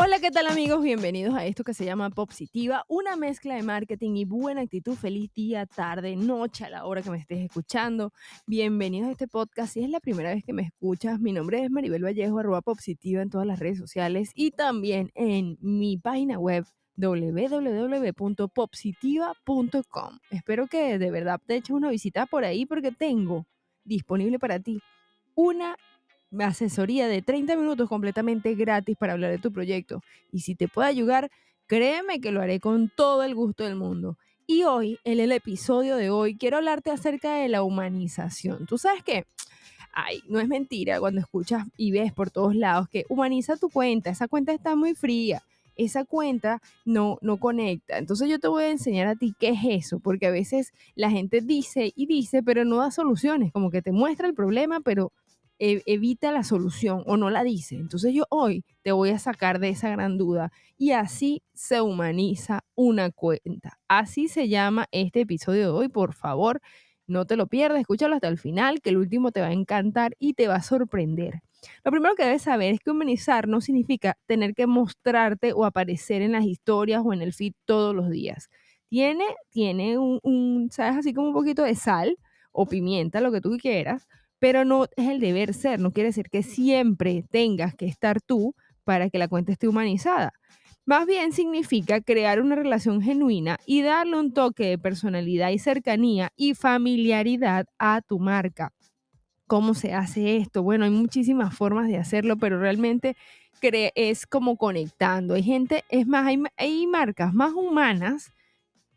Hola, ¿qué tal amigos? Bienvenidos a esto que se llama Positiva, una mezcla de marketing y buena actitud. Feliz día, tarde, noche, a la hora que me estés escuchando. Bienvenidos a este podcast. Si es la primera vez que me escuchas, mi nombre es Maribel Vallejo, arroba Positiva en todas las redes sociales y también en mi página web www.popsitiva.com. Espero que de verdad te eches una visita por ahí porque tengo disponible para ti una asesoría de 30 minutos completamente gratis para hablar de tu proyecto. Y si te puede ayudar, créeme que lo haré con todo el gusto del mundo. Y hoy, en el episodio de hoy, quiero hablarte acerca de la humanización. ¿Tú sabes qué? Ay, no es mentira cuando escuchas y ves por todos lados que humaniza tu cuenta, esa cuenta está muy fría, esa cuenta no, no conecta. Entonces yo te voy a enseñar a ti qué es eso, porque a veces la gente dice y dice, pero no da soluciones, como que te muestra el problema, pero evita la solución o no la dice. Entonces yo hoy te voy a sacar de esa gran duda y así se humaniza una cuenta. Así se llama este episodio de hoy, por favor. No te lo pierdas, escúchalo hasta el final, que el último te va a encantar y te va a sorprender. Lo primero que debes saber es que humanizar no significa tener que mostrarte o aparecer en las historias o en el feed todos los días. Tiene, tiene un, un ¿sabes? Así como un poquito de sal o pimienta, lo que tú quieras, pero no es el deber ser, no quiere decir que siempre tengas que estar tú para que la cuenta esté humanizada. Más bien significa crear una relación genuina y darle un toque de personalidad y cercanía y familiaridad a tu marca. ¿Cómo se hace esto? Bueno, hay muchísimas formas de hacerlo, pero realmente es como conectando. Hay gente, es más, hay, marcas más humanas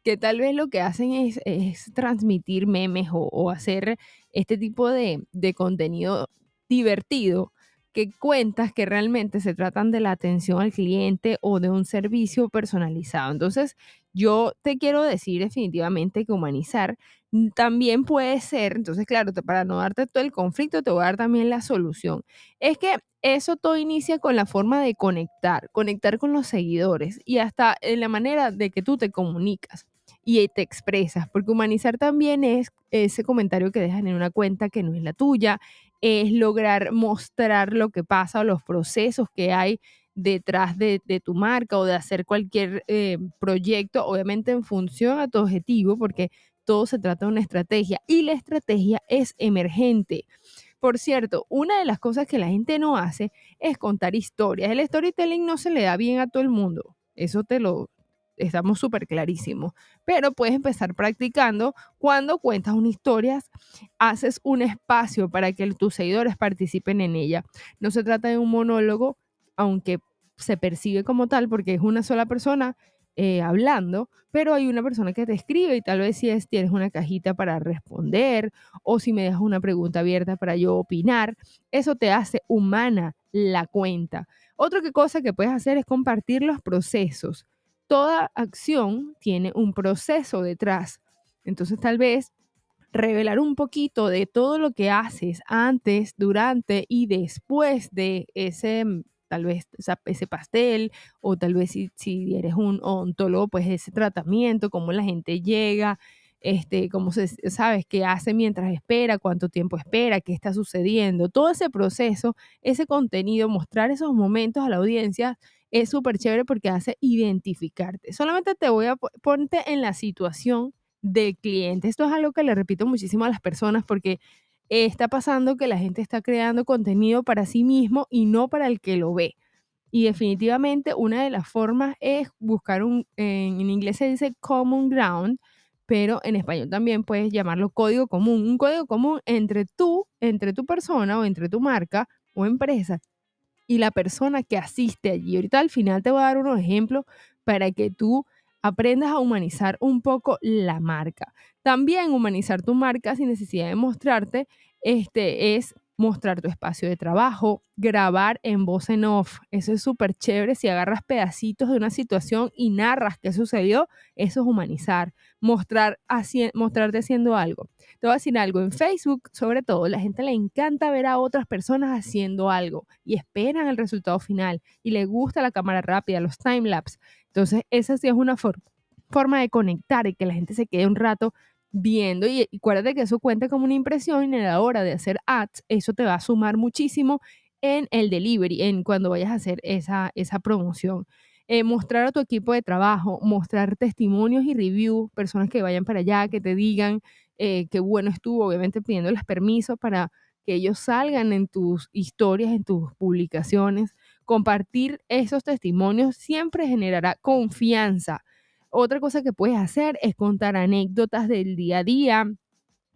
que tal vez lo que hacen es, transmitir memes o, hacer este tipo de, contenido divertido que cuentas que realmente se tratan de la atención al cliente o de un servicio personalizado. Entonces, yo te quiero decir definitivamente que humanizar también puede ser, entonces, claro, para no darte todo el conflicto, te voy a dar también la solución. Es que eso todo inicia con la forma de conectar, conectar con los seguidores y hasta en la manera de que tú te comunicas y te expresas, porque humanizar también es ese comentario que dejan en una cuenta que no es la tuya, es lograr mostrar lo que pasa o los procesos que hay detrás de, tu marca o de hacer cualquier eh, proyecto, obviamente en función a tu objetivo, porque todo se trata de una estrategia y la estrategia es emergente. Por cierto, una de las cosas que la gente no hace es contar historias. El storytelling no se le da bien a todo el mundo. Eso te lo, estamos súper clarísimos. Pero puedes empezar practicando cuando cuentas una historia, haces un espacio para que tus seguidores participen en ella. No se trata de un monólogo, aunque se percibe como tal porque es una sola persona eh, hablando, pero hay una persona que te escribe y tal vez si es, tienes una cajita para responder o si me dejas una pregunta abierta para yo opinar, eso te hace humana la cuenta. Otra cosa que puedes hacer es compartir los procesos toda acción tiene un proceso detrás. Entonces tal vez revelar un poquito de todo lo que haces antes, durante y después de ese mm, tal vez ese pastel o tal vez si, si eres un ontólogo, pues ese tratamiento, cómo la gente llega, este, cómo se, sabes qué hace mientras espera, cuánto tiempo espera, qué está sucediendo, todo ese proceso, ese contenido, mostrar esos momentos a la audiencia es súper chévere porque hace identificarte. Solamente te voy a ponerte en la situación del cliente. Esto es algo que le repito muchísimo a las personas porque está pasando que la gente está creando contenido para sí mismo y no para el que lo ve. Y definitivamente una de las formas es buscar un, en, inglés se dice common ground, pero en español también puedes llamarlo código común. Un código común entre tú, entre tu persona o entre tu marca o empresa y la persona que asiste allí. Ahorita al final te voy a dar unos ejemplos para que tú aprendas a humanizar un poco la marca. También humanizar tu marca sin necesidad de mostrarte este, es mostrar tu espacio de trabajo, grabar en voz en off. Eso es súper chévere. Si agarras pedacitos de una situación y narras qué sucedió, eso es humanizar, mostrar mostrarte haciendo algo. Te voy a decir algo, en Facebook, sobre todo, la gente le encanta ver a otras personas haciendo algo y esperan el resultado final y le gusta la cámara rápida, los timelapse. Entonces, esa sí es una forma de conectar y que la gente se quede un rato viendo y, y acuérdate que eso cuenta como una impresión y a la hora de hacer ads, eso te va a sumar muchísimo en el delivery, en cuando vayas a hacer esa, esa promoción. Eh, mostrar a tu equipo de trabajo, mostrar testimonios y reviews, personas que vayan para allá, que te digan eh, qué bueno estuvo, obviamente pidiéndoles permiso para que ellos salgan en tus historias, en tus publicaciones. Compartir esos testimonios siempre generará confianza. Otra cosa que puedes hacer es contar anécdotas del día a día,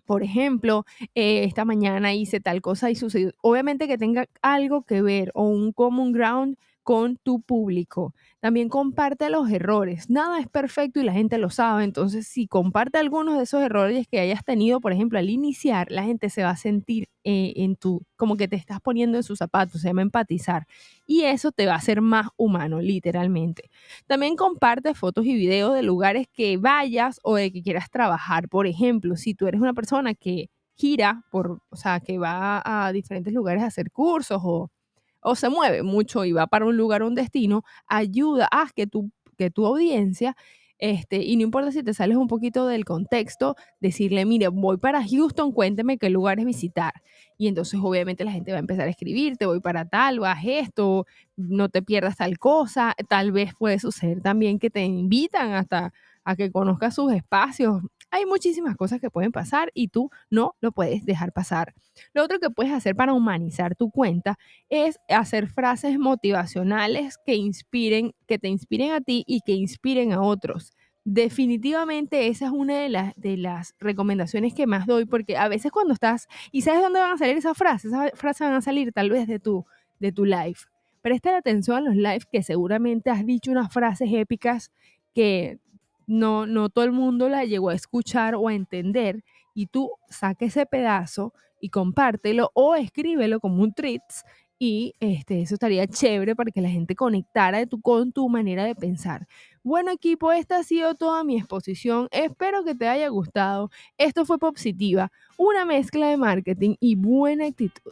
por ejemplo, eh, esta mañana hice tal cosa y sucedió. Obviamente que tenga algo que ver o un common ground con tu público. También comparte los errores. Nada es perfecto y la gente lo sabe. Entonces, si comparte algunos de esos errores que hayas tenido, por ejemplo, al iniciar, la gente se va a sentir eh, en tu, como que te estás poniendo en sus zapatos, se llama empatizar. Y eso te va a hacer más humano, literalmente. También comparte fotos y videos de lugares que vayas o de que quieras trabajar. Por ejemplo, si tú eres una persona que gira por, o sea, que va a diferentes lugares a hacer cursos o o se mueve mucho y va para un lugar o un destino, ayuda a que tu, que tu audiencia este, y no importa si te sales un poquito del contexto, decirle, mire, voy para Houston, cuénteme qué lugares visitar. Y entonces obviamente la gente va a empezar a escribirte, voy para tal, vas esto, no te pierdas tal cosa. Tal vez puede suceder también que te invitan hasta a que conozcas sus espacios. Hay muchísimas cosas que pueden pasar y tú no lo puedes dejar pasar. Lo otro que puedes hacer para humanizar tu cuenta es hacer frases motivacionales que inspiren, que te inspiren a ti y que inspiren a otros. Definitivamente esa es una de las, recomendaciones que más doy porque a veces cuando estás y sabes dónde van a salir esas frases, esas frases van a salir tal vez de tu, de tu live. Presta atención a los lives que seguramente has dicho unas frases épicas que no, no todo el mundo la llegó a escuchar o a entender y tú saca ese pedazo y compártelo o escríbelo como un tweets y este, eso estaría chévere para que la gente conectara tu, con tu manera de pensar. Bueno equipo, esta ha sido toda mi exposición. Espero que te haya gustado. Esto fue Positiva, una mezcla de marketing y buena actitud.